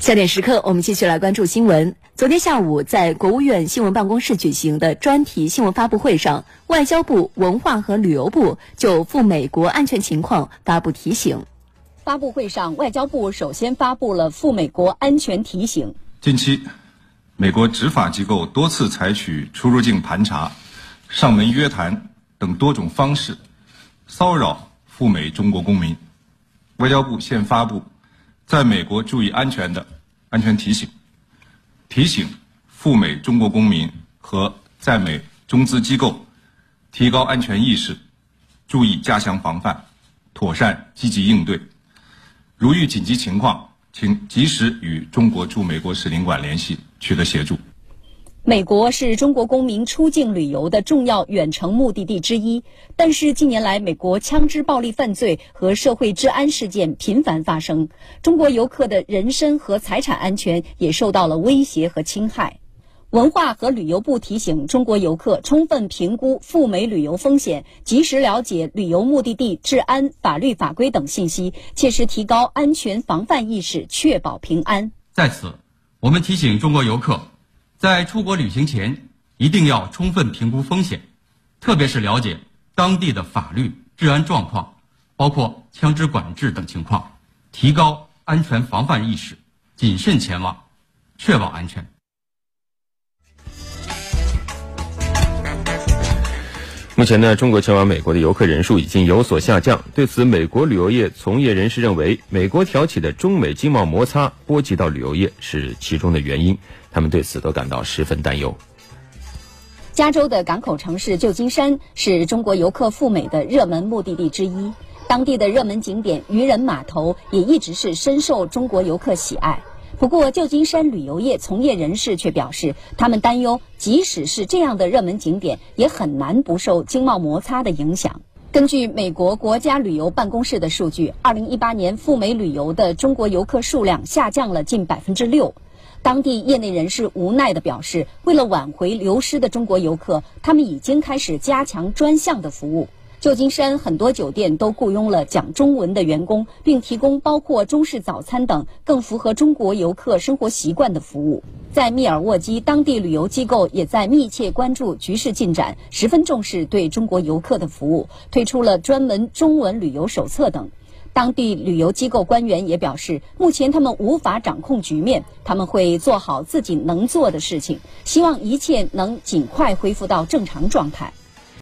焦点时刻，我们继续来关注新闻。昨天下午，在国务院新闻办公室举行的专题新闻发布会上，外交部、文化和旅游部就赴美国安全情况发布提醒。发布会上，外交部首先发布了赴美国安全提醒。近期，美国执法机构多次采取出入境盘查、上门约谈等多种方式，骚扰赴美中国公民。外交部现发布。在美国注意安全的安全提醒，提醒赴美中国公民和在美中资机构提高安全意识，注意加强防范，妥善积极应对。如遇紧急情况，请及时与中国驻美国使领馆联系，取得协助。美国是中国公民出境旅游的重要远程目的地之一，但是近年来，美国枪支暴力犯罪和社会治安事件频繁发生，中国游客的人身和财产安全也受到了威胁和侵害。文化和旅游部提醒中国游客充分评估赴美旅游风险，及时了解旅游目的地治安、法律法规等信息，切实提高安全防范意识，确保平安。在此，我们提醒中国游客。在出国旅行前，一定要充分评估风险，特别是了解当地的法律、治安状况，包括枪支管制等情况，提高安全防范意识，谨慎前往，确保安全。目前呢，中国前往美国的游客人数已经有所下降。对此，美国旅游业从业人士认为，美国挑起的中美经贸摩擦波及到旅游业是其中的原因。他们对此都感到十分担忧。加州的港口城市旧金山是中国游客赴美的热门目的地之一，当地的热门景点渔人码头也一直是深受中国游客喜爱。不过，旧金山旅游业从业人士却表示，他们担忧，即使是这样的热门景点，也很难不受经贸摩擦的影响。根据美国国家旅游办公室的数据，二零一八年赴美旅游的中国游客数量下降了近百分之六。当地业内人士无奈地表示，为了挽回流失的中国游客，他们已经开始加强专项的服务。旧金山很多酒店都雇佣了讲中文的员工，并提供包括中式早餐等更符合中国游客生活习惯的服务。在密尔沃基，当地旅游机构也在密切关注局势进展，十分重视对中国游客的服务，推出了专门中文旅游手册等。当地旅游机构官员也表示，目前他们无法掌控局面，他们会做好自己能做的事情，希望一切能尽快恢复到正常状态。